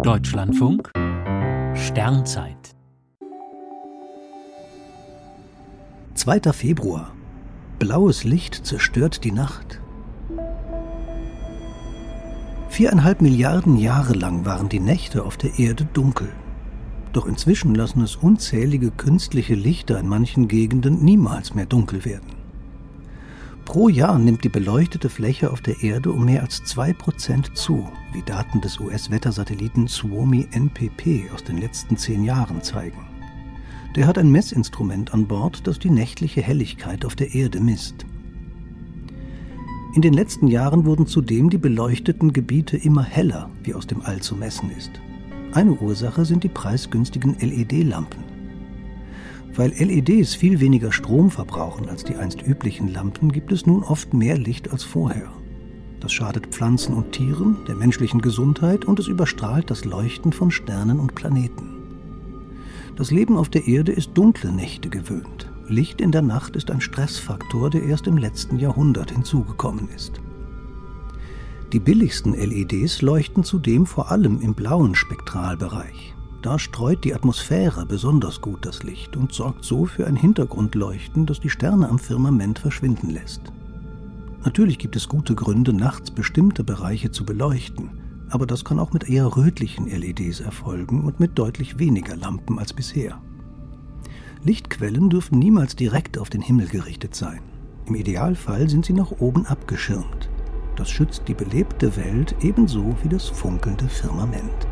Deutschlandfunk Sternzeit 2. Februar. Blaues Licht zerstört die Nacht. Viereinhalb Milliarden Jahre lang waren die Nächte auf der Erde dunkel. Doch inzwischen lassen es unzählige künstliche Lichter in manchen Gegenden niemals mehr dunkel werden. Pro Jahr nimmt die beleuchtete Fläche auf der Erde um mehr als 2% zu, wie Daten des US-Wettersatelliten Suomi NPP aus den letzten zehn Jahren zeigen. Der hat ein Messinstrument an Bord, das die nächtliche Helligkeit auf der Erde misst. In den letzten Jahren wurden zudem die beleuchteten Gebiete immer heller, wie aus dem All zu messen ist. Eine Ursache sind die preisgünstigen LED-Lampen. Weil LEDs viel weniger Strom verbrauchen als die einst üblichen Lampen, gibt es nun oft mehr Licht als vorher. Das schadet Pflanzen und Tieren, der menschlichen Gesundheit und es überstrahlt das Leuchten von Sternen und Planeten. Das Leben auf der Erde ist dunkle Nächte gewöhnt. Licht in der Nacht ist ein Stressfaktor, der erst im letzten Jahrhundert hinzugekommen ist. Die billigsten LEDs leuchten zudem vor allem im blauen Spektralbereich. Da streut die Atmosphäre besonders gut das Licht und sorgt so für ein Hintergrundleuchten, das die Sterne am Firmament verschwinden lässt. Natürlich gibt es gute Gründe, nachts bestimmte Bereiche zu beleuchten, aber das kann auch mit eher rötlichen LEDs erfolgen und mit deutlich weniger Lampen als bisher. Lichtquellen dürfen niemals direkt auf den Himmel gerichtet sein. Im Idealfall sind sie nach oben abgeschirmt. Das schützt die belebte Welt ebenso wie das funkelnde Firmament.